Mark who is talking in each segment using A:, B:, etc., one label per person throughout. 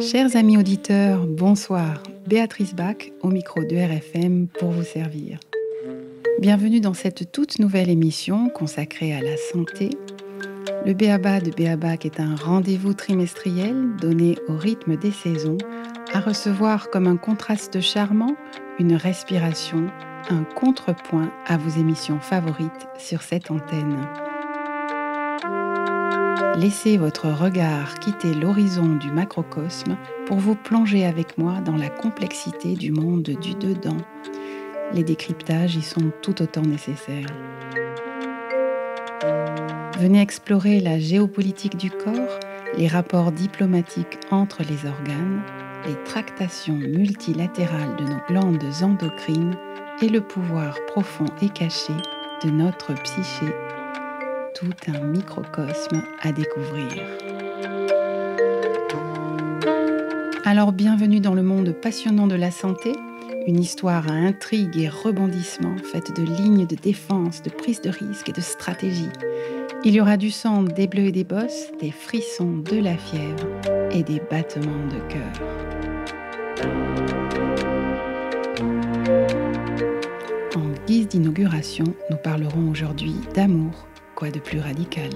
A: Chers amis auditeurs, bonsoir. Béatrice Bach au micro de RFM pour vous servir. Bienvenue dans cette toute nouvelle émission consacrée à la santé. Le Béaba de Béabac est un rendez-vous trimestriel donné au rythme des saisons, à recevoir comme un contraste charmant une respiration, un contrepoint à vos émissions favorites sur cette antenne. Laissez votre regard quitter l'horizon du macrocosme pour vous plonger avec moi dans la complexité du monde du dedans. Les décryptages y sont tout autant nécessaires. Venez explorer la géopolitique du corps, les rapports diplomatiques entre les organes, les tractations multilatérales de nos glandes endocrines et le pouvoir profond et caché de notre psyché tout un microcosme à découvrir. Alors bienvenue dans le monde passionnant de la santé, une histoire à intrigue et rebondissement faite de lignes de défense, de prise de risque et de stratégie. Il y aura du sang, des bleus et des bosses, des frissons, de la fièvre et des battements de cœur. D'inauguration, nous parlerons aujourd'hui d'amour, de plus radical?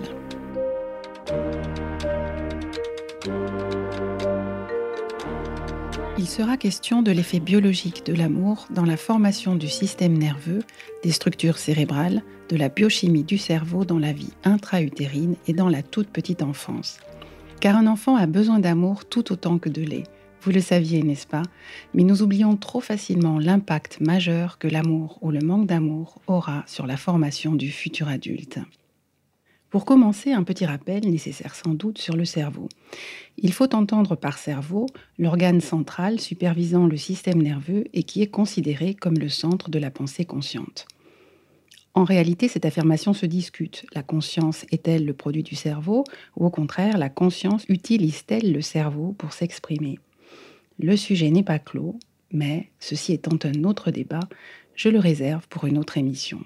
A: Il sera question de l'effet biologique de l'amour dans la formation du système nerveux, des structures cérébrales, de la biochimie du cerveau dans la vie intra-utérine et dans la toute petite enfance. Car un enfant a besoin d'amour tout autant que de lait. Vous le saviez, n'est-ce pas? Mais nous oublions trop facilement l'impact majeur que l'amour ou le manque d'amour aura sur la formation du futur adulte. Pour commencer, un petit rappel nécessaire sans doute sur le cerveau. Il faut entendre par cerveau l'organe central supervisant le système nerveux et qui est considéré comme le centre de la pensée consciente. En réalité, cette affirmation se discute. La conscience est-elle le produit du cerveau ou au contraire, la conscience utilise-t-elle le cerveau pour s'exprimer? Le sujet n'est pas clos, mais ceci étant un autre débat, je le réserve pour une autre émission.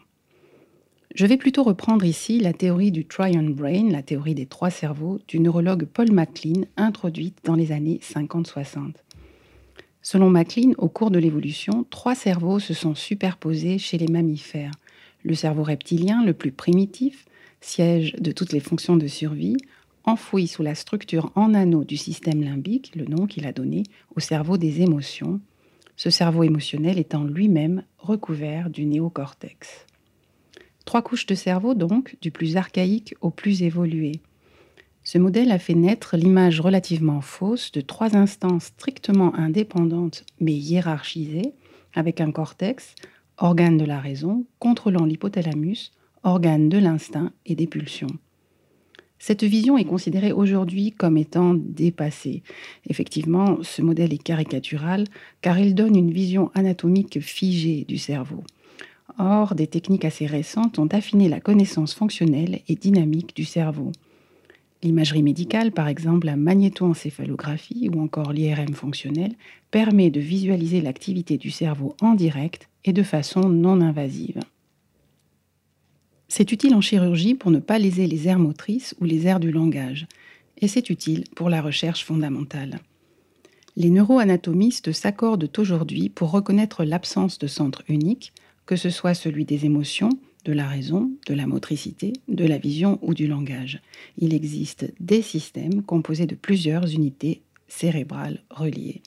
A: Je vais plutôt reprendre ici la théorie du Trion Brain, la théorie des trois cerveaux, du neurologue Paul MacLean, introduite dans les années 50-60. Selon MacLean, au cours de l'évolution, trois cerveaux se sont superposés chez les mammifères. Le cerveau reptilien, le plus primitif, siège de toutes les fonctions de survie, enfoui sous la structure en anneau du système limbique, le nom qu'il a donné au cerveau des émotions, ce cerveau émotionnel étant lui-même recouvert du néocortex. Trois couches de cerveau donc, du plus archaïque au plus évolué. Ce modèle a fait naître l'image relativement fausse de trois instances strictement indépendantes mais hiérarchisées, avec un cortex, organe de la raison, contrôlant l'hypothalamus, organe de l'instinct et des pulsions. Cette vision est considérée aujourd'hui comme étant dépassée. Effectivement, ce modèle est caricatural car il donne une vision anatomique figée du cerveau. Or, des techniques assez récentes ont affiné la connaissance fonctionnelle et dynamique du cerveau. L'imagerie médicale, par exemple la magnétoencéphalographie ou encore l'IRM fonctionnel, permet de visualiser l'activité du cerveau en direct et de façon non invasive. C'est utile en chirurgie pour ne pas léser les aires motrices ou les aires du langage, et c'est utile pour la recherche fondamentale. Les neuroanatomistes s'accordent aujourd'hui pour reconnaître l'absence de centre unique, que ce soit celui des émotions, de la raison, de la motricité, de la vision ou du langage. Il existe des systèmes composés de plusieurs unités cérébrales reliées.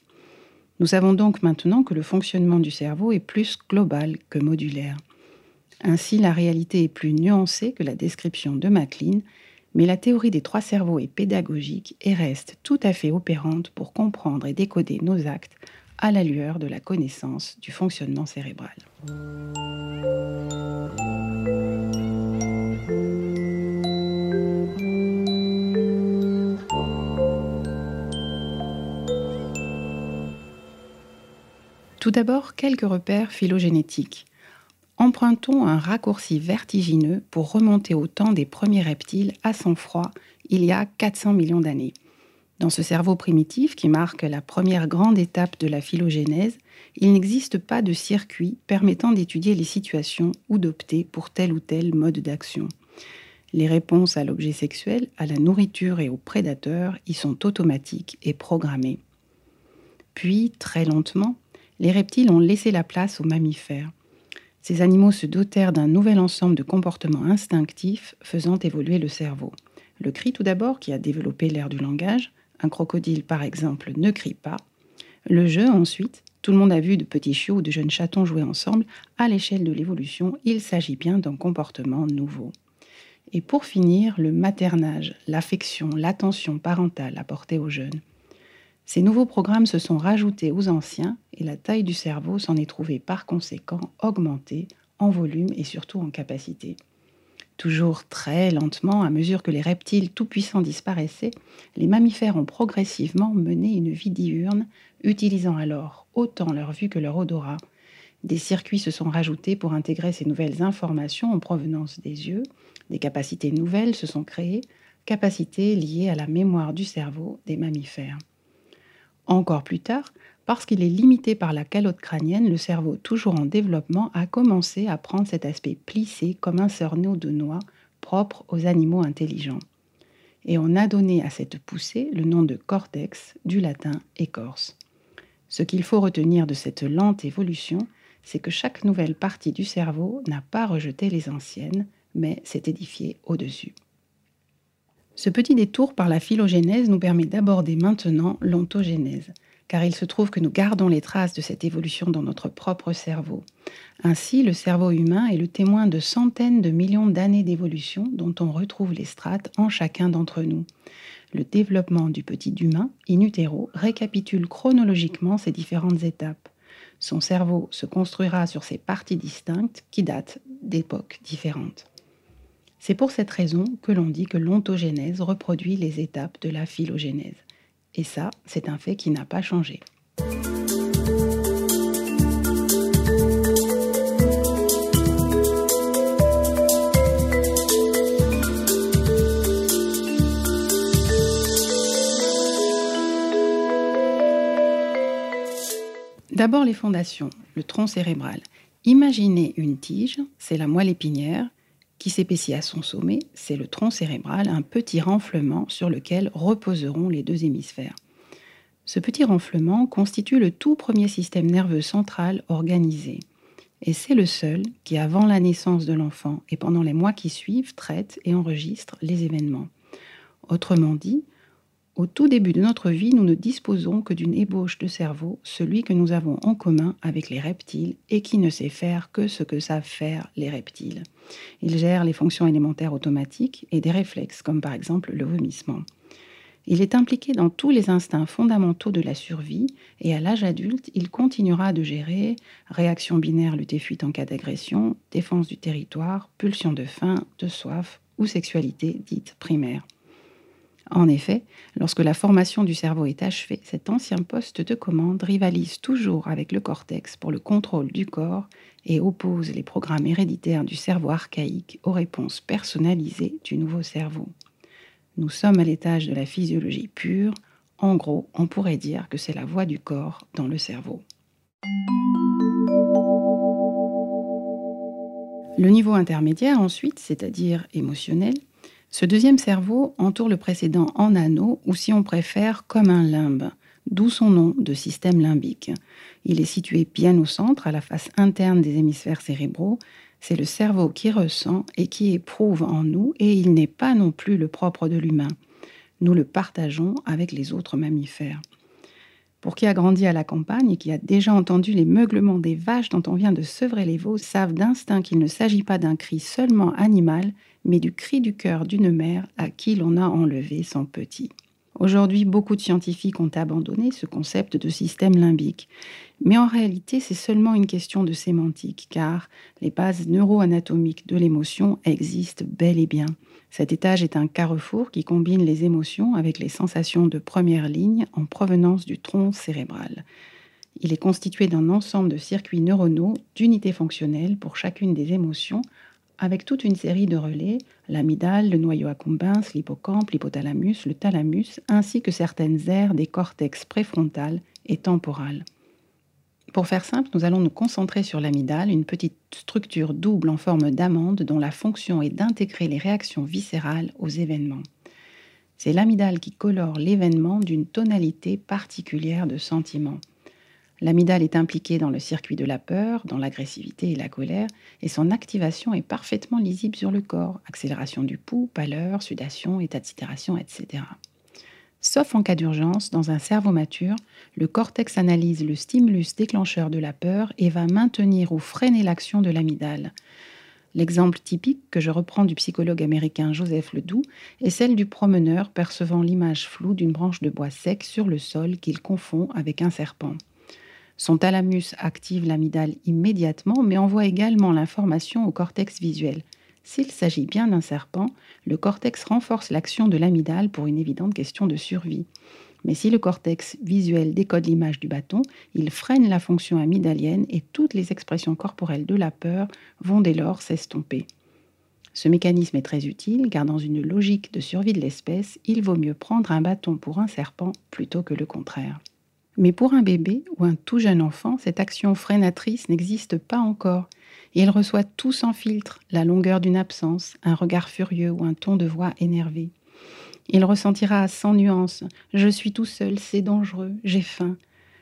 A: Nous savons donc maintenant que le fonctionnement du cerveau est plus global que modulaire. Ainsi, la réalité est plus nuancée que la description de MacLean, mais la théorie des trois cerveaux est pédagogique et reste tout à fait opérante pour comprendre et décoder nos actes à la lueur de la connaissance du fonctionnement cérébral. Tout d'abord, quelques repères phylogénétiques. Empruntons un raccourci vertigineux pour remonter au temps des premiers reptiles à sang froid, il y a 400 millions d'années. Dans ce cerveau primitif qui marque la première grande étape de la phylogénèse, il n'existe pas de circuit permettant d'étudier les situations ou d'opter pour tel ou tel mode d'action. Les réponses à l'objet sexuel, à la nourriture et aux prédateurs y sont automatiques et programmées. Puis, très lentement, les reptiles ont laissé la place aux mammifères. Ces animaux se dotèrent d'un nouvel ensemble de comportements instinctifs faisant évoluer le cerveau. Le cri tout d'abord, qui a développé l'air du langage. Un crocodile, par exemple, ne crie pas. Le jeu ensuite. Tout le monde a vu de petits chiots ou de jeunes chatons jouer ensemble. À l'échelle de l'évolution, il s'agit bien d'un comportement nouveau. Et pour finir, le maternage, l'affection, l'attention parentale apportée aux jeunes. Ces nouveaux programmes se sont rajoutés aux anciens et la taille du cerveau s'en est trouvée par conséquent augmentée en volume et surtout en capacité. Toujours très lentement, à mesure que les reptiles tout-puissants disparaissaient, les mammifères ont progressivement mené une vie diurne, utilisant alors autant leur vue que leur odorat. Des circuits se sont rajoutés pour intégrer ces nouvelles informations en provenance des yeux, des capacités nouvelles se sont créées, capacités liées à la mémoire du cerveau des mammifères. Encore plus tard, parce qu'il est limité par la calotte crânienne, le cerveau toujours en développement a commencé à prendre cet aspect plissé comme un cerneau de noix propre aux animaux intelligents. Et on a donné à cette poussée le nom de cortex, du latin écorce. Ce qu'il faut retenir de cette lente évolution, c'est que chaque nouvelle partie du cerveau n'a pas rejeté les anciennes, mais s'est édifiée au-dessus. Ce petit détour par la phylogénèse nous permet d'aborder maintenant l'ontogénèse, car il se trouve que nous gardons les traces de cette évolution dans notre propre cerveau. Ainsi, le cerveau humain est le témoin de centaines de millions d'années d'évolution dont on retrouve les strates en chacun d'entre nous. Le développement du petit humain, in utero, récapitule chronologiquement ces différentes étapes. Son cerveau se construira sur ces parties distinctes qui datent d'époques différentes. C'est pour cette raison que l'on dit que l'ontogénèse reproduit les étapes de la phylogénèse. Et ça, c'est un fait qui n'a pas changé. D'abord les fondations, le tronc cérébral. Imaginez une tige, c'est la moelle épinière, qui s'épaissit à son sommet, c'est le tronc cérébral, un petit renflement sur lequel reposeront les deux hémisphères. Ce petit renflement constitue le tout premier système nerveux central organisé. Et c'est le seul qui, avant la naissance de l'enfant et pendant les mois qui suivent, traite et enregistre les événements. Autrement dit, au tout début de notre vie, nous ne disposons que d'une ébauche de cerveau, celui que nous avons en commun avec les reptiles et qui ne sait faire que ce que savent faire les reptiles. Il gère les fonctions élémentaires automatiques et des réflexes, comme par exemple le vomissement. Il est impliqué dans tous les instincts fondamentaux de la survie et à l'âge adulte, il continuera de gérer réaction binaire lutte-fuite en cas d'agression, défense du territoire, pulsion de faim, de soif ou sexualité dite primaire. En effet, lorsque la formation du cerveau est achevée, cet ancien poste de commande rivalise toujours avec le cortex pour le contrôle du corps et oppose les programmes héréditaires du cerveau archaïque aux réponses personnalisées du nouveau cerveau. Nous sommes à l'étage de la physiologie pure. En gros, on pourrait dire que c'est la voix du corps dans le cerveau. Le niveau intermédiaire ensuite, c'est-à-dire émotionnel, ce deuxième cerveau entoure le précédent en anneau, ou si on préfère, comme un limbe, d'où son nom de système limbique. Il est situé bien au centre, à la face interne des hémisphères cérébraux. C'est le cerveau qui ressent et qui éprouve en nous, et il n'est pas non plus le propre de l'humain. Nous le partageons avec les autres mammifères. Pour qui a grandi à la campagne et qui a déjà entendu les meuglements des vaches dont on vient de sevrer les veaux, savent d'instinct qu'il ne s'agit pas d'un cri seulement animal, mais du cri du cœur d'une mère à qui l'on a enlevé son petit. Aujourd'hui, beaucoup de scientifiques ont abandonné ce concept de système limbique. Mais en réalité, c'est seulement une question de sémantique, car les bases neuroanatomiques de l'émotion existent bel et bien. Cet étage est un carrefour qui combine les émotions avec les sensations de première ligne en provenance du tronc cérébral. Il est constitué d'un ensemble de circuits neuronaux d'unités fonctionnelles pour chacune des émotions avec toute une série de relais, l'amygdale, le noyau accumbens, l'hippocampe, l'hypothalamus, le thalamus, ainsi que certaines aires des cortex préfrontal et temporal. Pour faire simple, nous allons nous concentrer sur l'amygdale, une petite structure double en forme d'amande dont la fonction est d'intégrer les réactions viscérales aux événements. C'est l'amygdale qui colore l'événement d'une tonalité particulière de sentiment. L'amygdale est impliquée dans le circuit de la peur, dans l'agressivité et la colère, et son activation est parfaitement lisible sur le corps. Accélération du pouls, pâleur, sudation, état de sidération, etc. Sauf en cas d'urgence, dans un cerveau mature, le cortex analyse le stimulus déclencheur de la peur et va maintenir ou freiner l'action de l'amygdale. L'exemple typique que je reprends du psychologue américain Joseph Ledoux est celle du promeneur percevant l'image floue d'une branche de bois sec sur le sol qu'il confond avec un serpent. Son thalamus active l'amygdale immédiatement mais envoie également l'information au cortex visuel. S'il s'agit bien d'un serpent, le cortex renforce l'action de l'amygdale pour une évidente question de survie. Mais si le cortex visuel décode l'image du bâton, il freine la fonction amygdalienne et toutes les expressions corporelles de la peur vont dès lors s'estomper. Ce mécanisme est très utile car dans une logique de survie de l'espèce, il vaut mieux prendre un bâton pour un serpent plutôt que le contraire. Mais pour un bébé ou un tout jeune enfant, cette action freinatrice n'existe pas encore il reçoit tout sans filtre, la longueur d'une absence, un regard furieux ou un ton de voix énervé. Il ressentira sans nuance Je suis tout seul, c'est dangereux, j'ai faim.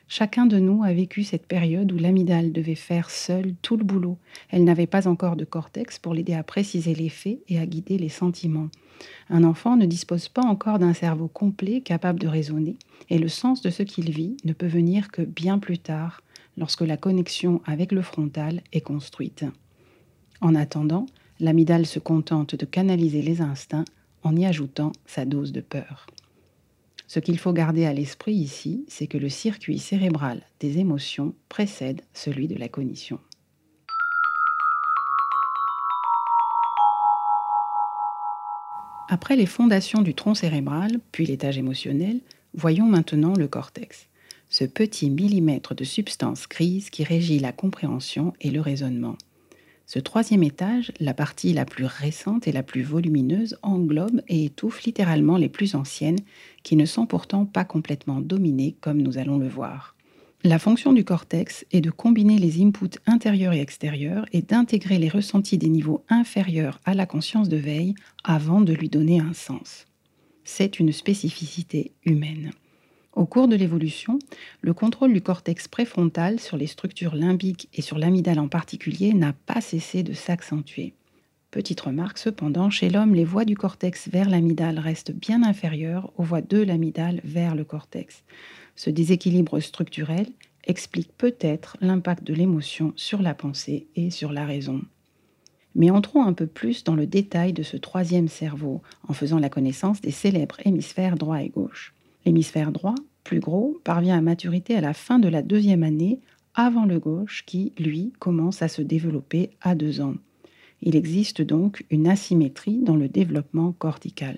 A: Chacun de nous a vécu cette période où l'amygdale devait faire seule tout le boulot. Elle n'avait pas encore de cortex pour l'aider à préciser les faits et à guider les sentiments. Un enfant ne dispose pas encore d'un cerveau complet capable de raisonner, et le sens de ce qu'il vit ne peut venir que bien plus tard, lorsque la connexion avec le frontal est construite. En attendant, l'amygdale se contente de canaliser les instincts en y ajoutant sa dose de peur. Ce qu'il faut garder à l'esprit ici, c'est que le circuit cérébral des émotions précède celui de la cognition. Après les fondations du tronc cérébral, puis l'étage émotionnel, voyons maintenant le cortex ce petit millimètre de substance grise qui régit la compréhension et le raisonnement. Ce troisième étage, la partie la plus récente et la plus volumineuse, englobe et étouffe littéralement les plus anciennes, qui ne sont pourtant pas complètement dominées comme nous allons le voir. La fonction du cortex est de combiner les inputs intérieurs et extérieurs et d'intégrer les ressentis des niveaux inférieurs à la conscience de veille avant de lui donner un sens. C'est une spécificité humaine. Au cours de l'évolution, le contrôle du cortex préfrontal sur les structures limbiques et sur l'amygdale en particulier n'a pas cessé de s'accentuer. Petite remarque cependant, chez l'homme, les voies du cortex vers l'amygdale restent bien inférieures aux voies de l'amygdale vers le cortex. Ce déséquilibre structurel explique peut-être l'impact de l'émotion sur la pensée et sur la raison. Mais entrons un peu plus dans le détail de ce troisième cerveau en faisant la connaissance des célèbres hémisphères droit et gauche. L'hémisphère droit, plus gros, parvient à maturité à la fin de la deuxième année, avant le gauche qui, lui, commence à se développer à deux ans. Il existe donc une asymétrie dans le développement cortical.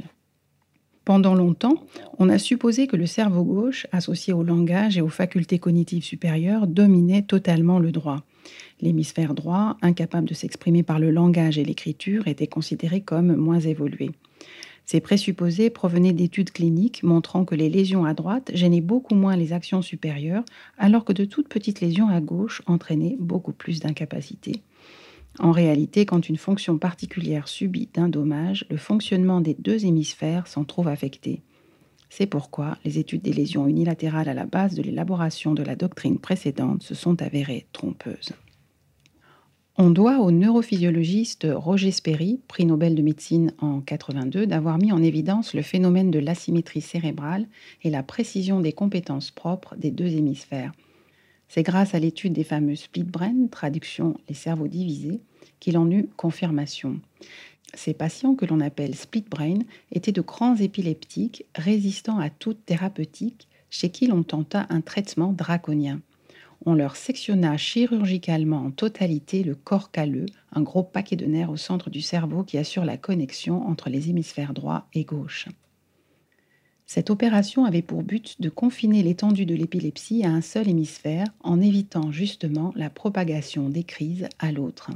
A: Pendant longtemps, on a supposé que le cerveau gauche, associé au langage et aux facultés cognitives supérieures, dominait totalement le droit. L'hémisphère droit, incapable de s'exprimer par le langage et l'écriture, était considéré comme moins évolué. Ces présupposés provenaient d'études cliniques montrant que les lésions à droite gênaient beaucoup moins les actions supérieures, alors que de toutes petites lésions à gauche entraînaient beaucoup plus d'incapacité. En réalité, quand une fonction particulière subit d'un dommage, le fonctionnement des deux hémisphères s'en trouve affecté. C'est pourquoi les études des lésions unilatérales à la base de l'élaboration de la doctrine précédente se sont avérées trompeuses. On doit au neurophysiologiste Roger Sperry, prix Nobel de médecine en 82, d'avoir mis en évidence le phénomène de l'asymétrie cérébrale et la précision des compétences propres des deux hémisphères. C'est grâce à l'étude des fameux split brain, traduction les cerveaux divisés, qu'il en eut confirmation. Ces patients que l'on appelle split brain étaient de grands épileptiques résistants à toute thérapeutique chez qui l'on tenta un traitement draconien on leur sectionna chirurgicalement en totalité le corps calleux, un gros paquet de nerfs au centre du cerveau qui assure la connexion entre les hémisphères droit et gauche. Cette opération avait pour but de confiner l'étendue de l'épilepsie à un seul hémisphère en évitant justement la propagation des crises à l'autre.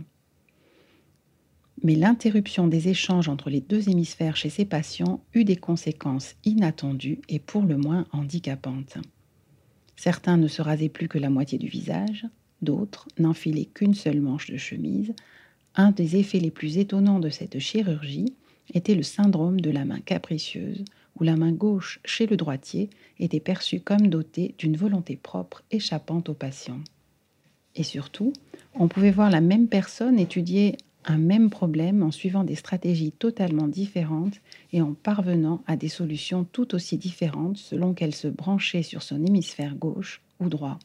A: Mais l'interruption des échanges entre les deux hémisphères chez ces patients eut des conséquences inattendues et pour le moins handicapantes. Certains ne se rasaient plus que la moitié du visage, d'autres n'enfilaient qu'une seule manche de chemise. Un des effets les plus étonnants de cette chirurgie était le syndrome de la main capricieuse, où la main gauche chez le droitier était perçue comme dotée d'une volonté propre échappant au patient. Et surtout, on pouvait voir la même personne étudier même problème en suivant des stratégies totalement différentes et en parvenant à des solutions tout aussi différentes selon qu'elle se branchait sur son hémisphère gauche ou droit.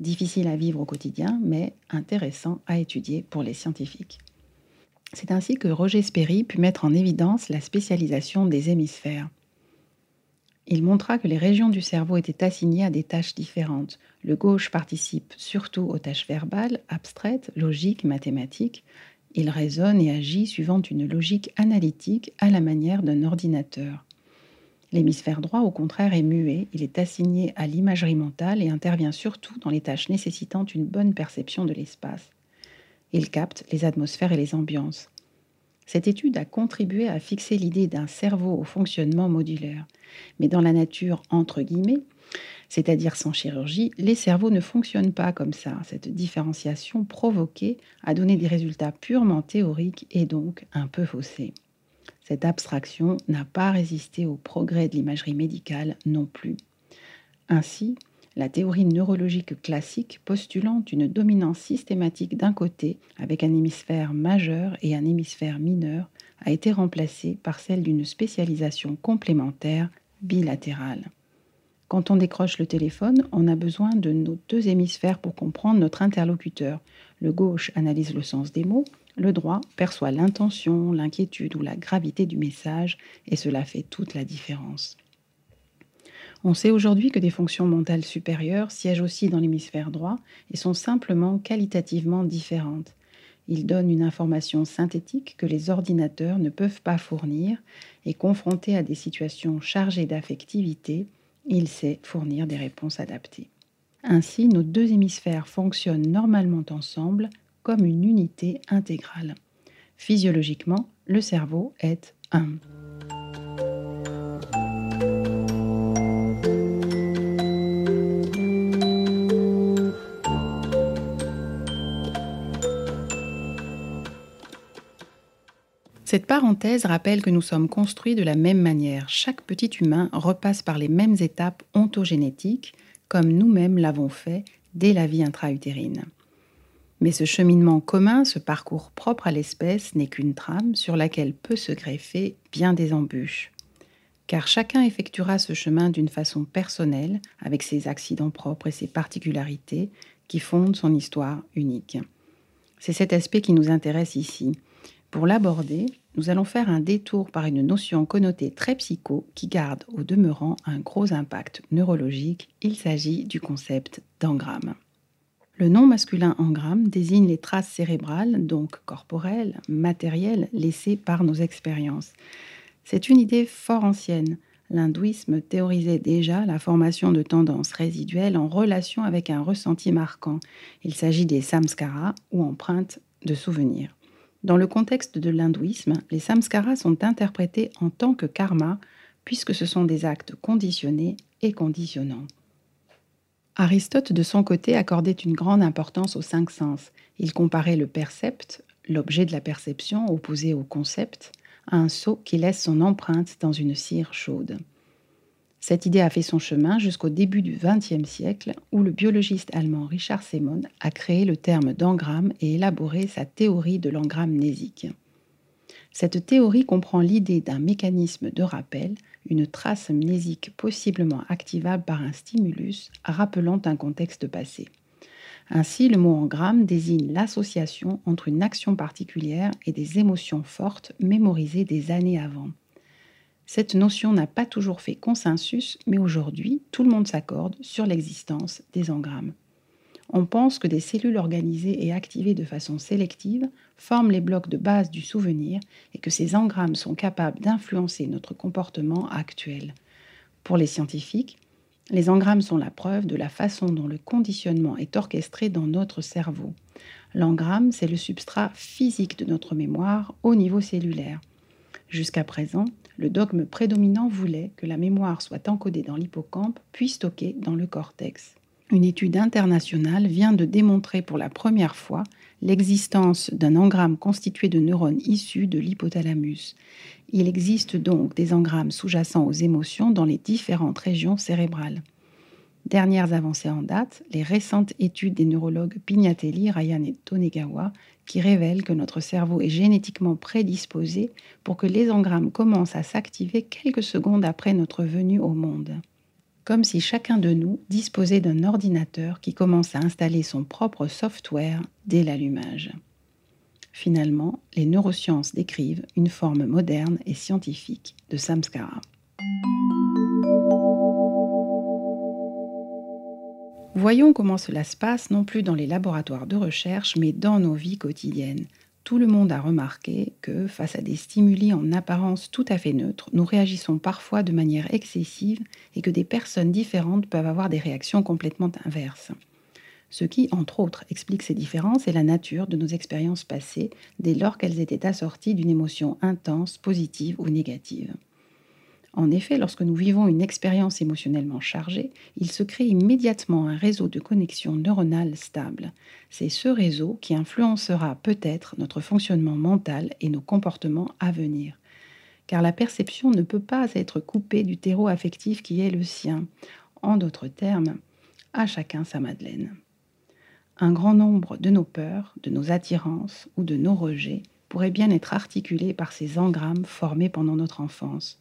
A: Difficile à vivre au quotidien, mais intéressant à étudier pour les scientifiques. C'est ainsi que Roger Sperry put mettre en évidence la spécialisation des hémisphères. Il montra que les régions du cerveau étaient assignées à des tâches différentes. Le gauche participe surtout aux tâches verbales, abstraites, logiques, mathématiques. Il raisonne et agit suivant une logique analytique à la manière d'un ordinateur. L'hémisphère droit, au contraire, est muet. Il est assigné à l'imagerie mentale et intervient surtout dans les tâches nécessitant une bonne perception de l'espace. Il capte les atmosphères et les ambiances. Cette étude a contribué à fixer l'idée d'un cerveau au fonctionnement modulaire. Mais dans la nature, entre guillemets, c'est-à-dire sans chirurgie, les cerveaux ne fonctionnent pas comme ça. Cette différenciation provoquée a donné des résultats purement théoriques et donc un peu faussés. Cette abstraction n'a pas résisté au progrès de l'imagerie médicale non plus. Ainsi, la théorie neurologique classique postulant une dominance systématique d'un côté avec un hémisphère majeur et un hémisphère mineur a été remplacée par celle d'une spécialisation complémentaire bilatérale. Quand on décroche le téléphone, on a besoin de nos deux hémisphères pour comprendre notre interlocuteur. Le gauche analyse le sens des mots, le droit perçoit l'intention, l'inquiétude ou la gravité du message, et cela fait toute la différence. On sait aujourd'hui que des fonctions mentales supérieures siègent aussi dans l'hémisphère droit et sont simplement qualitativement différentes. Ils donnent une information synthétique que les ordinateurs ne peuvent pas fournir et confrontés à des situations chargées d'affectivité, il sait fournir des réponses adaptées. Ainsi, nos deux hémisphères fonctionnent normalement ensemble comme une unité intégrale. Physiologiquement, le cerveau est un. Cette parenthèse rappelle que nous sommes construits de la même manière. Chaque petit humain repasse par les mêmes étapes ontogénétiques, comme nous-mêmes l'avons fait dès la vie intra-utérine. Mais ce cheminement commun, ce parcours propre à l'espèce, n'est qu'une trame sur laquelle peut se greffer bien des embûches. Car chacun effectuera ce chemin d'une façon personnelle, avec ses accidents propres et ses particularités qui fondent son histoire unique. C'est cet aspect qui nous intéresse ici. Pour l'aborder, nous allons faire un détour par une notion connotée très psycho qui garde au demeurant un gros impact neurologique. Il s'agit du concept d'engramme. Le nom masculin engramme désigne les traces cérébrales, donc corporelles, matérielles, laissées par nos expériences. C'est une idée fort ancienne. L'hindouisme théorisait déjà la formation de tendances résiduelles en relation avec un ressenti marquant. Il s'agit des samskaras ou empreintes de souvenirs. Dans le contexte de l'hindouisme, les samskaras sont interprétés en tant que karma, puisque ce sont des actes conditionnés et conditionnants. Aristote, de son côté, accordait une grande importance aux cinq sens. Il comparait le percept, l'objet de la perception opposé au concept, à un seau qui laisse son empreinte dans une cire chaude. Cette idée a fait son chemin jusqu'au début du XXe siècle, où le biologiste allemand Richard Semon a créé le terme d'engramme et élaboré sa théorie de l'engramme mnésique. Cette théorie comprend l'idée d'un mécanisme de rappel, une trace mnésique possiblement activable par un stimulus rappelant un contexte passé. Ainsi, le mot engramme désigne l'association entre une action particulière et des émotions fortes mémorisées des années avant. Cette notion n'a pas toujours fait consensus, mais aujourd'hui, tout le monde s'accorde sur l'existence des engrammes. On pense que des cellules organisées et activées de façon sélective forment les blocs de base du souvenir et que ces engrammes sont capables d'influencer notre comportement actuel. Pour les scientifiques, les engrammes sont la preuve de la façon dont le conditionnement est orchestré dans notre cerveau. L'engramme, c'est le substrat physique de notre mémoire au niveau cellulaire. Jusqu'à présent, le dogme prédominant voulait que la mémoire soit encodée dans l'hippocampe puis stockée dans le cortex. Une étude internationale vient de démontrer pour la première fois l'existence d'un engramme constitué de neurones issus de l'hypothalamus. Il existe donc des engrammes sous-jacents aux émotions dans les différentes régions cérébrales. Dernières avancées en date, les récentes études des neurologues Pignatelli, Ryan et Tonegawa qui révèlent que notre cerveau est génétiquement prédisposé pour que les engrammes commencent à s'activer quelques secondes après notre venue au monde. Comme si chacun de nous disposait d'un ordinateur qui commence à installer son propre software dès l'allumage. Finalement, les neurosciences décrivent une forme moderne et scientifique de samskara. Voyons comment cela se passe non plus dans les laboratoires de recherche, mais dans nos vies quotidiennes. Tout le monde a remarqué que, face à des stimuli en apparence tout à fait neutres, nous réagissons parfois de manière excessive et que des personnes différentes peuvent avoir des réactions complètement inverses. Ce qui, entre autres, explique ces différences est la nature de nos expériences passées dès lors qu'elles étaient assorties d'une émotion intense, positive ou négative. En effet, lorsque nous vivons une expérience émotionnellement chargée, il se crée immédiatement un réseau de connexion neuronale stable. C'est ce réseau qui influencera peut-être notre fonctionnement mental et nos comportements à venir. Car la perception ne peut pas être coupée du terreau affectif qui est le sien. En d'autres termes, à chacun sa Madeleine. Un grand nombre de nos peurs, de nos attirances ou de nos rejets pourraient bien être articulés par ces engrammes formés pendant notre enfance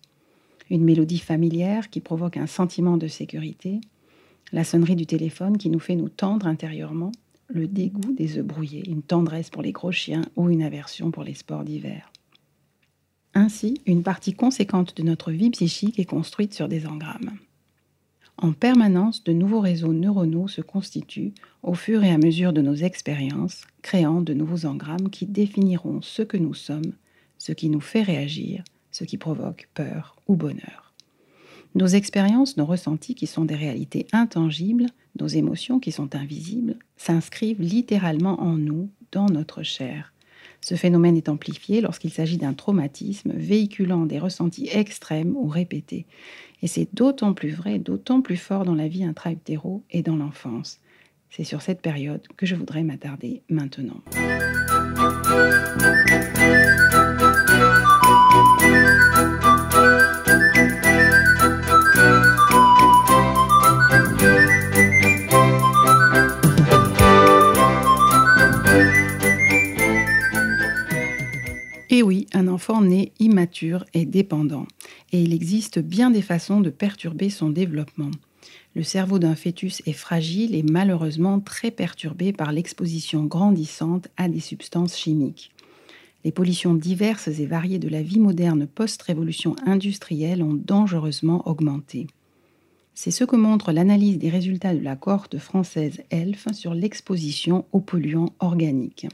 A: une mélodie familière qui provoque un sentiment de sécurité, la sonnerie du téléphone qui nous fait nous tendre intérieurement, le dégoût des œufs brouillés, une tendresse pour les gros chiens ou une aversion pour les sports d'hiver. Ainsi, une partie conséquente de notre vie psychique est construite sur des engrammes. En permanence, de nouveaux réseaux neuronaux se constituent au fur et à mesure de nos expériences, créant de nouveaux engrammes qui définiront ce que nous sommes, ce qui nous fait réagir, ce qui provoque peur ou bonheur. Nos expériences, nos ressentis qui sont des réalités intangibles, nos émotions qui sont invisibles, s'inscrivent littéralement en nous, dans notre chair. Ce phénomène est amplifié lorsqu'il s'agit d'un traumatisme véhiculant des ressentis extrêmes ou répétés. Et c'est d'autant plus vrai, d'autant plus fort dans la vie intra-utéro et dans l'enfance. C'est sur cette période que je voudrais m'attarder maintenant. Et oui, un enfant né immature est dépendant, et il existe bien des façons de perturber son développement. Le cerveau d'un fœtus est fragile et malheureusement très perturbé par l'exposition grandissante à des substances chimiques. Les pollutions diverses et variées de la vie moderne post-révolution industrielle ont dangereusement augmenté. C'est ce que montre l'analyse des résultats de la cohorte française ELF sur l'exposition aux polluants organiques.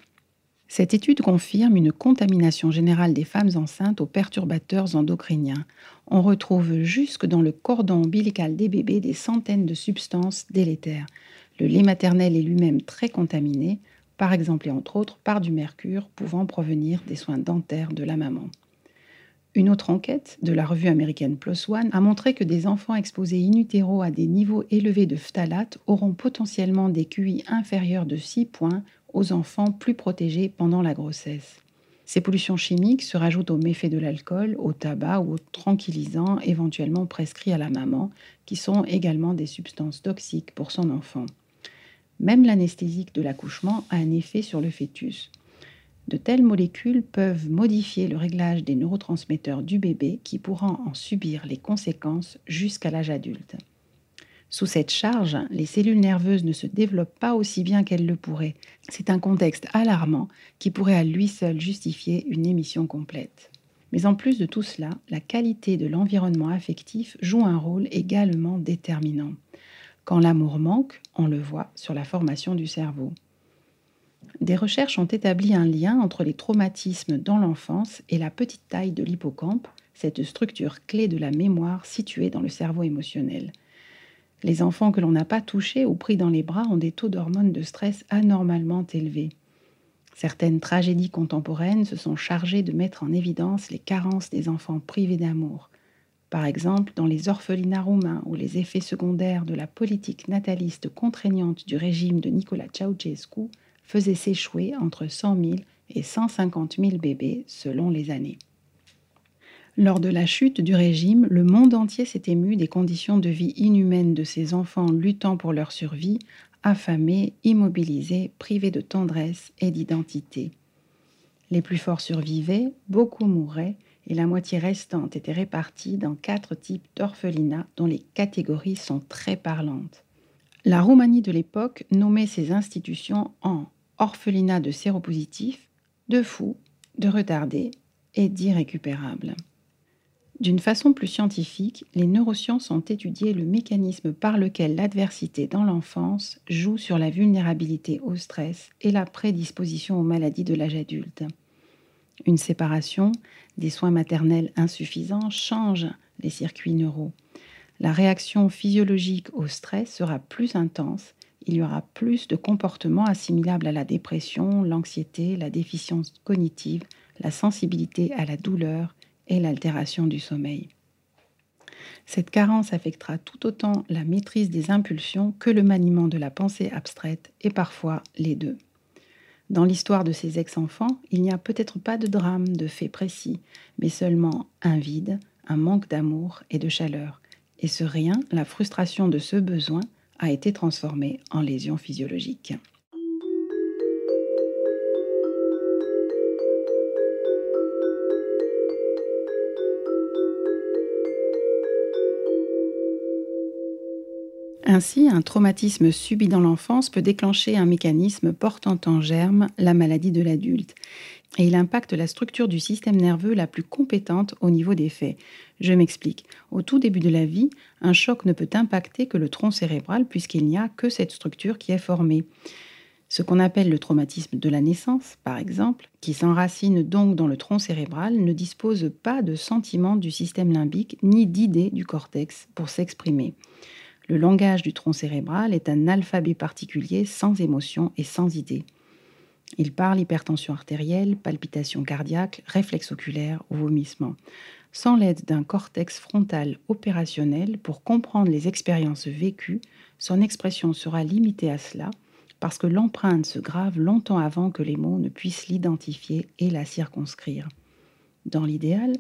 A: Cette étude confirme une contamination générale des femmes enceintes aux perturbateurs endocriniens. On retrouve jusque dans le cordon ombilical des bébés des centaines de substances délétères. Le lait maternel est lui-même très contaminé, par exemple et entre autres par du mercure pouvant provenir des soins dentaires de la maman. Une autre enquête de la revue américaine PLOS ONE a montré que des enfants exposés in utero à des niveaux élevés de phtalates auront potentiellement des QI inférieurs de 6 points aux enfants plus protégés pendant la grossesse. Ces pollutions chimiques se rajoutent aux méfaits de l'alcool, au tabac ou aux tranquillisants éventuellement prescrits à la maman, qui sont également des substances toxiques pour son enfant. Même l'anesthésique de l'accouchement a un effet sur le fœtus. De telles molécules peuvent modifier le réglage des neurotransmetteurs du bébé qui pourra en subir les conséquences jusqu'à l'âge adulte. Sous cette charge, les cellules nerveuses ne se développent pas aussi bien qu'elles le pourraient. C'est un contexte alarmant qui pourrait à lui seul justifier une émission complète. Mais en plus de tout cela, la qualité de l'environnement affectif joue un rôle également déterminant. Quand l'amour manque, on le voit sur la formation du cerveau. Des recherches ont établi un lien entre les traumatismes dans l'enfance et la petite taille de l'hippocampe, cette structure clé de la mémoire située dans le cerveau émotionnel. Les enfants que l'on n'a pas touchés ou pris dans les bras ont des taux d'hormones de stress anormalement élevés. Certaines tragédies contemporaines se sont chargées de mettre en évidence les carences des enfants privés d'amour. Par exemple, dans les orphelinats roumains où les effets secondaires de la politique nataliste contraignante du régime de Nicolas Ceausescu faisaient s'échouer entre 100 000 et 150 000 bébés selon les années. Lors de la chute du régime, le monde entier s'est ému des conditions de vie inhumaines de ces enfants luttant pour leur survie, affamés, immobilisés, privés de tendresse et d'identité. Les plus forts survivaient, beaucoup mouraient, et la moitié restante était répartie dans quatre types d'orphelinats dont les catégories sont très parlantes. La Roumanie de l'époque nommait ces institutions en orphelinats de séropositifs, de fous, de retardés et d'irrécupérables. D'une façon plus scientifique, les neurosciences ont étudié le mécanisme par lequel l'adversité dans l'enfance joue sur la vulnérabilité au stress et la prédisposition aux maladies de l'âge adulte. Une séparation, des soins maternels insuffisants change les circuits neuraux. La réaction physiologique au stress sera plus intense, il y aura plus de comportements assimilables à la dépression, l'anxiété, la déficience cognitive, la sensibilité à la douleur, et l'altération du sommeil. Cette carence affectera tout autant la maîtrise des impulsions que le maniement de la pensée abstraite et parfois les deux. Dans l'histoire de ces ex-enfants, il n'y a peut-être pas de drame, de fait précis, mais seulement un vide, un manque d'amour et de chaleur. Et ce rien, la frustration de ce besoin, a été transformé en lésion physiologique. Ainsi, un traumatisme subi dans l'enfance peut déclencher un mécanisme portant en germe la maladie de l'adulte. Et il impacte la structure du système nerveux la plus compétente au niveau des faits. Je m'explique. Au tout début de la vie, un choc ne peut impacter que le tronc cérébral puisqu'il n'y a que cette structure qui est formée. Ce qu'on appelle le traumatisme de la naissance, par exemple, qui s'enracine donc dans le tronc cérébral, ne dispose pas de sentiments du système limbique ni d'idées du cortex pour s'exprimer. Le langage du tronc cérébral est un alphabet particulier sans émotion et sans idée. Il parle hypertension artérielle, palpitations cardiaques, réflexes oculaires ou vomissements. Sans l'aide d'un cortex frontal opérationnel pour comprendre les expériences vécues, son expression sera limitée à cela parce que l'empreinte se grave longtemps avant que les mots ne puissent l'identifier et la circonscrire. Dans l'idéal,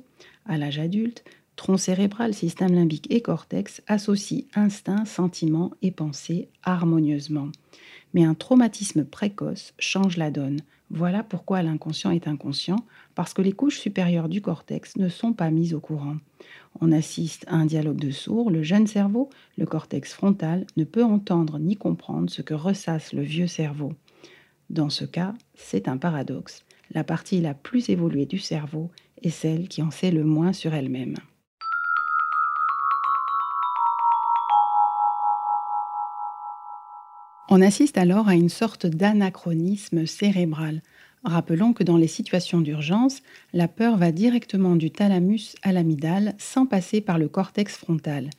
A: à l'âge adulte, tronc cérébral, système limbique et cortex associent instinct, sentiment et pensée harmonieusement. Mais un traumatisme précoce change la donne. Voilà pourquoi l'inconscient est inconscient, parce que les couches supérieures du cortex ne sont pas mises au courant. On assiste à un dialogue de sourds, le jeune cerveau, le cortex frontal, ne peut entendre ni comprendre ce que ressasse le vieux cerveau. Dans ce cas, c'est un paradoxe. La partie la plus évoluée du cerveau est celle qui en sait le moins sur elle-même. On assiste alors à une sorte d'anachronisme cérébral. Rappelons que dans les situations d'urgence, la peur va directement du thalamus à l'amygdale sans passer par le cortex frontal.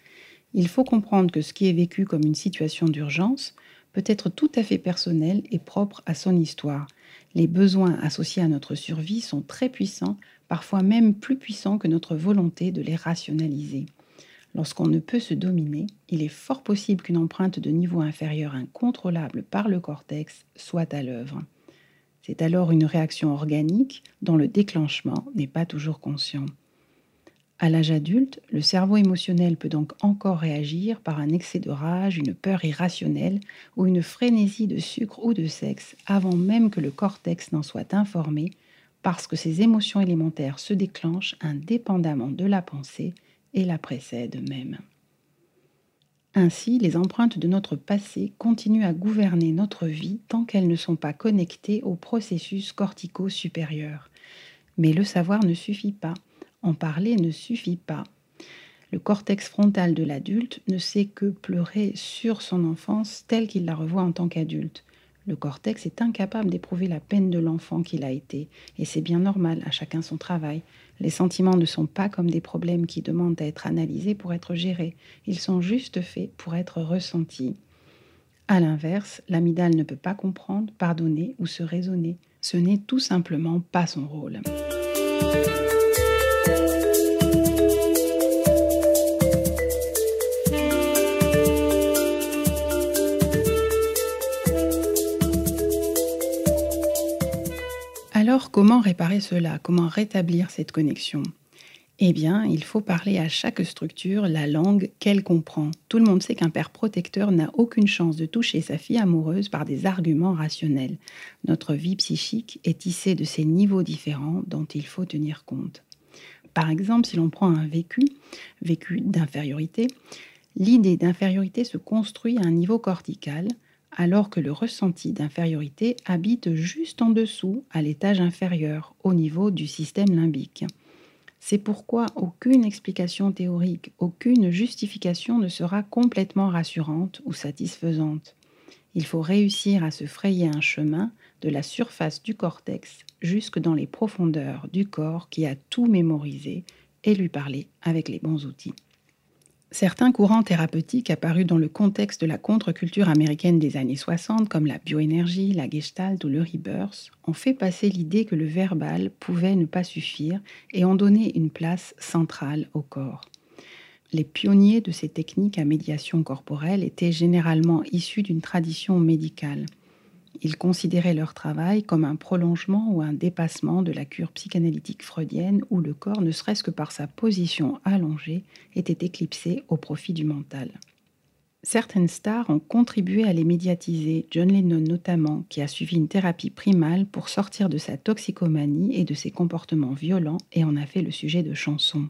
A: Il faut comprendre que ce qui est vécu comme une situation d'urgence peut être tout à fait personnel et propre à son histoire. Les besoins associés à notre survie sont très puissants, parfois même plus puissants que notre volonté de les rationaliser. Lorsqu'on ne peut se dominer, il est fort possible qu'une empreinte de niveau inférieur incontrôlable par le cortex soit à l'œuvre. C'est alors une réaction organique dont le déclenchement n'est pas toujours conscient. À l'âge adulte, le cerveau émotionnel peut donc encore réagir par un excès de rage, une peur irrationnelle ou une frénésie de sucre ou de sexe avant même que le cortex n'en soit informé, parce que ces émotions élémentaires se déclenchent indépendamment de la pensée et la précède même. Ainsi, les empreintes de notre passé continuent à gouverner notre vie tant qu'elles ne sont pas connectées au processus cortico supérieur. Mais le savoir ne suffit pas, en parler ne suffit pas. Le cortex frontal de l'adulte ne sait que pleurer sur son enfance telle qu'il la revoit en tant qu'adulte. Le cortex est incapable d'éprouver la peine de l'enfant qu'il a été, et c'est bien normal, à chacun son travail. Les sentiments ne sont pas comme des problèmes qui demandent à être analysés pour être gérés, ils sont juste faits pour être ressentis. A l'inverse, l'amidale ne peut pas comprendre, pardonner ou se raisonner. Ce n'est tout simplement pas son rôle. Alors comment réparer cela? Comment rétablir cette connexion? Eh bien, il faut parler à chaque structure la langue qu'elle comprend. Tout le monde sait qu'un père protecteur n'a aucune chance de toucher sa fille amoureuse par des arguments rationnels. Notre vie psychique est tissée de ces niveaux différents dont il faut tenir compte. Par exemple, si l'on prend un vécu, vécu d'infériorité, l'idée d'infériorité se construit à un niveau cortical, alors que le ressenti d'infériorité habite juste en dessous, à l'étage inférieur, au niveau du système limbique. C'est pourquoi aucune explication théorique, aucune justification ne sera complètement rassurante ou satisfaisante. Il faut réussir à se frayer un chemin de la surface du cortex jusque dans les profondeurs du corps qui a tout mémorisé et lui parler avec les bons outils. Certains courants thérapeutiques apparus dans le contexte de la contre-culture américaine des années 60, comme la bioénergie, la gestalt ou le rebirth, ont fait passer l'idée que le verbal pouvait ne pas suffire et ont donné une place centrale au corps. Les pionniers de ces techniques à médiation corporelle étaient généralement issus d'une tradition médicale. Ils considéraient leur travail comme un prolongement ou un dépassement de la cure psychanalytique freudienne où le corps, ne serait-ce que par sa position allongée, était éclipsé au profit du mental. Certaines stars ont contribué à les médiatiser, John Lennon notamment, qui a suivi une thérapie primale pour sortir de sa toxicomanie et de ses comportements violents et en a fait le sujet de chansons.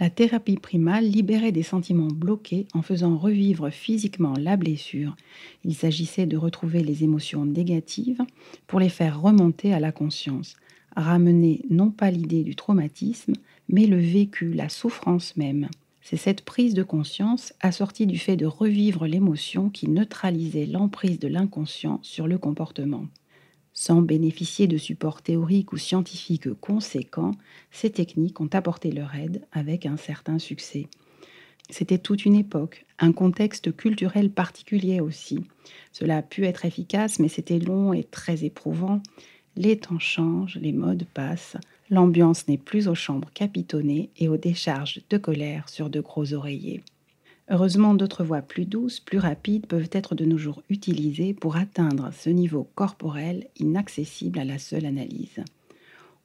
A: La thérapie primale libérait des sentiments bloqués en faisant revivre physiquement la blessure. Il s'agissait de retrouver les émotions négatives pour les faire remonter à la conscience, ramener non pas l'idée du traumatisme, mais le vécu, la souffrance même. C'est cette prise de conscience assortie du fait de revivre l'émotion qui neutralisait l'emprise de l'inconscient sur le comportement. Sans bénéficier de supports théoriques ou scientifiques conséquents, ces techniques ont apporté leur aide avec un certain succès. C'était toute une époque, un contexte culturel particulier aussi. Cela a pu être efficace, mais c'était long et très éprouvant. Les temps changent, les modes passent, l'ambiance n'est plus aux chambres capitonnées et aux décharges de colère sur de gros oreillers. Heureusement, d'autres voies plus douces, plus rapides peuvent être de nos jours utilisées pour atteindre ce niveau corporel inaccessible à la seule analyse.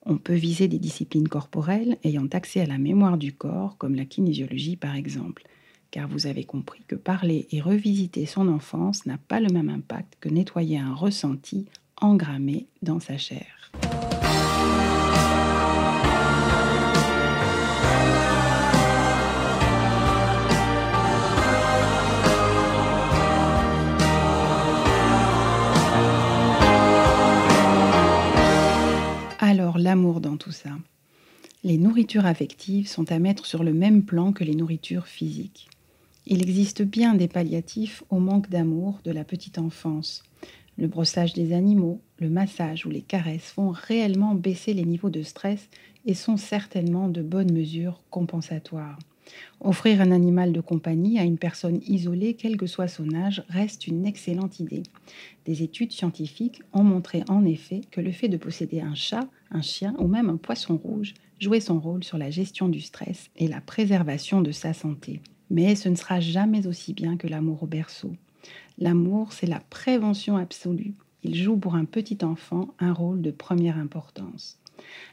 A: On peut viser des disciplines corporelles ayant accès à la mémoire du corps, comme la kinésiologie par exemple, car vous avez compris que parler et revisiter son enfance n'a pas le même impact que nettoyer un ressenti engrammé dans sa chair. L'amour dans tout ça. Les nourritures affectives sont à mettre sur le même plan que les nourritures physiques. Il existe bien des palliatifs au manque d'amour de la petite enfance. Le brossage des animaux, le massage ou les caresses font réellement baisser les niveaux de stress et sont certainement de bonnes mesures compensatoires. Offrir un animal de compagnie à une personne isolée, quel que soit son âge, reste une excellente idée. Des études scientifiques ont montré en effet que le fait de posséder un chat, un chien ou même un poisson rouge jouait son rôle sur la gestion du stress et la préservation de sa santé. Mais ce ne sera jamais aussi bien que l'amour au berceau. L'amour, c'est la prévention absolue. Il joue pour un petit enfant un rôle de première importance.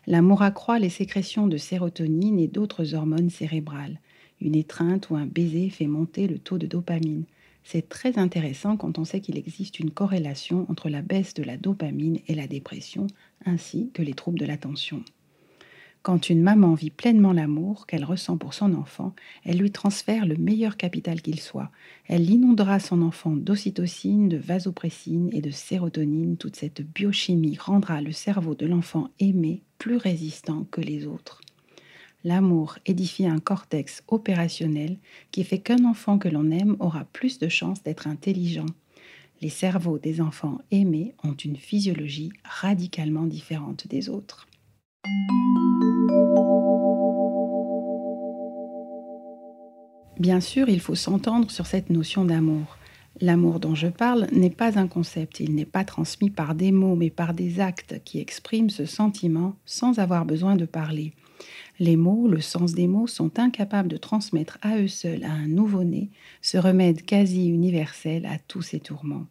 A: L'amour accroît les sécrétions de sérotonine et d'autres hormones cérébrales. Une étreinte ou un baiser fait monter le taux de dopamine. C'est très intéressant quand on sait qu'il existe une corrélation entre la baisse de la dopamine et la dépression, ainsi que les troubles de l'attention. Quand une maman vit pleinement l'amour qu'elle ressent pour son enfant, elle lui transfère le meilleur capital qu'il soit. Elle inondera son enfant d'ocytocine, de vasopressine et de sérotonine. Toute cette biochimie rendra le cerveau de l'enfant aimé plus résistant que les autres. L'amour édifie un cortex opérationnel qui fait qu'un enfant que l'on aime aura plus de chances d'être intelligent. Les cerveaux des enfants aimés ont une physiologie radicalement différente des autres. Bien sûr, il faut s'entendre sur cette notion d'amour. L'amour dont je parle n'est pas un concept, il n'est pas transmis par des mots, mais par des actes qui expriment ce sentiment sans avoir besoin de parler. Les mots, le sens des mots, sont incapables de transmettre à eux seuls, à un nouveau-né, ce remède quasi universel à tous ces tourments.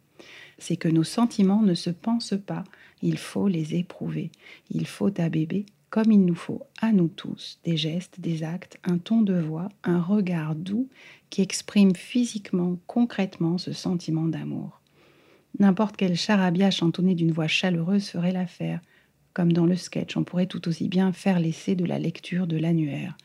A: C'est que nos sentiments ne se pensent pas, il faut les éprouver. Il faut à bébé, comme il nous faut à nous tous, des gestes, des actes, un ton de voix, un regard doux qui exprime physiquement, concrètement ce sentiment d'amour. N'importe quel charabia chantonné d'une voix chaleureuse ferait l'affaire. Comme dans le sketch, on pourrait tout aussi bien faire l'essai de la lecture de l'annuaire.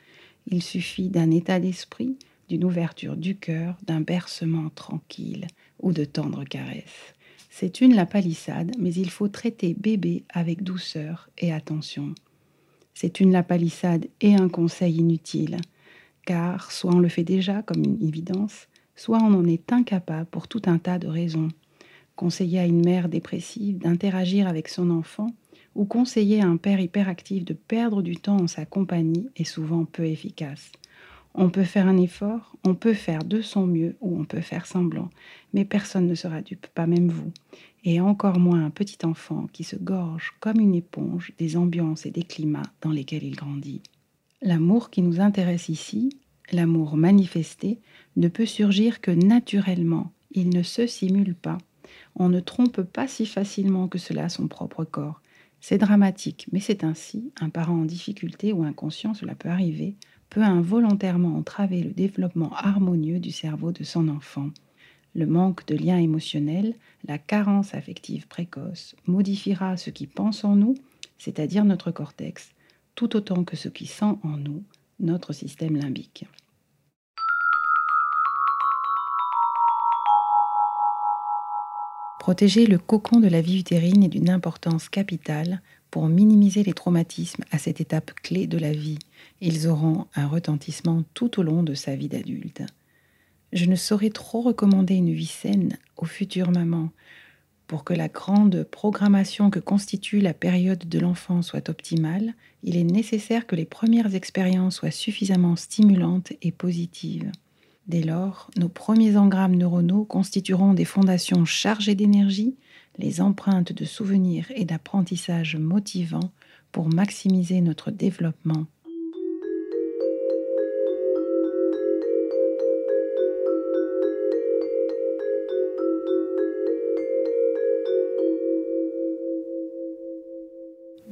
A: Il suffit d'un état d'esprit, d'une ouverture du cœur, d'un bercement tranquille ou de tendres caresses. C'est une la palissade, mais il faut traiter bébé avec douceur et attention. C'est une la palissade et un conseil inutile, car soit on le fait déjà comme une évidence, soit on en est incapable pour tout un tas de raisons. Conseiller à une mère dépressive d'interagir avec son enfant, ou conseiller à un père hyperactif de perdre du temps en sa compagnie est souvent peu efficace. On peut faire un effort, on peut faire de son mieux ou on peut faire semblant, mais personne ne sera dupe, pas même vous, et encore moins un petit enfant qui se gorge comme une éponge des ambiances et des climats dans lesquels il grandit. L'amour qui nous intéresse ici, l'amour manifesté, ne peut surgir que naturellement, il ne se simule pas. On ne trompe pas si facilement que cela son propre corps. C'est dramatique, mais c'est ainsi. Un parent en difficulté ou inconscient, cela peut arriver, peut involontairement entraver le développement harmonieux du cerveau de son enfant. Le manque de lien émotionnel, la carence affective précoce modifiera ce qui pense en nous, c'est-à-dire notre cortex, tout autant que ce qui sent en nous, notre système limbique. Protéger le cocon de la vie utérine est d'une importance capitale pour minimiser les traumatismes à cette étape clé de la vie. Ils auront un retentissement tout au long de sa vie d'adulte. Je ne saurais trop recommander une vie saine aux futures mamans. Pour que la grande programmation que constitue la période de l'enfant soit optimale, il est nécessaire que les premières expériences soient suffisamment stimulantes et positives. Dès lors, nos premiers engrammes neuronaux constitueront des fondations chargées d'énergie, les empreintes de souvenirs et d'apprentissage motivants pour maximiser notre développement.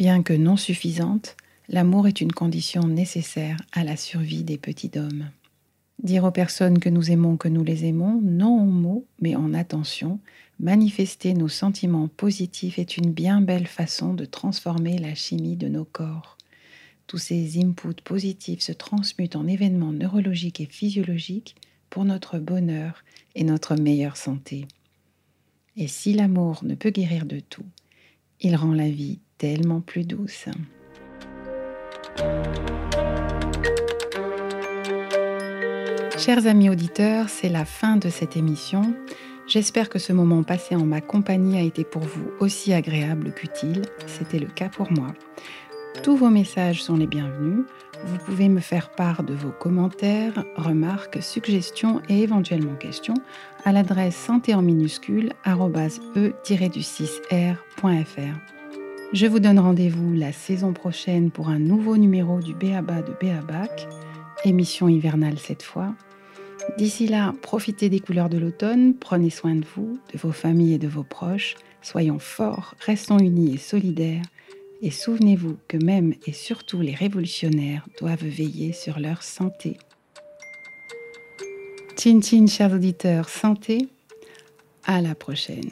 A: Bien que non suffisante, l'amour est une condition nécessaire à la survie des petits hommes. Dire aux personnes que nous aimons que nous les aimons, non en mots, mais en attention, manifester nos sentiments positifs est une bien belle façon de transformer la chimie de nos corps. Tous ces inputs positifs se transmutent en événements neurologiques et physiologiques pour notre bonheur et notre meilleure santé. Et si l'amour ne peut guérir de tout, il rend la vie tellement plus douce. Chers amis auditeurs, c'est la fin de cette émission. J'espère que ce moment passé en ma compagnie a été pour vous aussi agréable qu'utile. C'était le cas pour moi. Tous vos messages sont les bienvenus. Vous pouvez me faire part de vos commentaires, remarques, suggestions et éventuellement questions à l'adresse santé en minuscule e-du6r.fr. Je vous donne rendez-vous la saison prochaine pour un nouveau numéro du Béaba de Béabac, émission hivernale cette fois. D'ici là, profitez des couleurs de l'automne, prenez soin de vous, de vos familles et de vos proches, soyons forts, restons unis et solidaires, et souvenez-vous que même et surtout les révolutionnaires doivent veiller sur leur santé. Chin chin, chers auditeurs, santé, à la prochaine.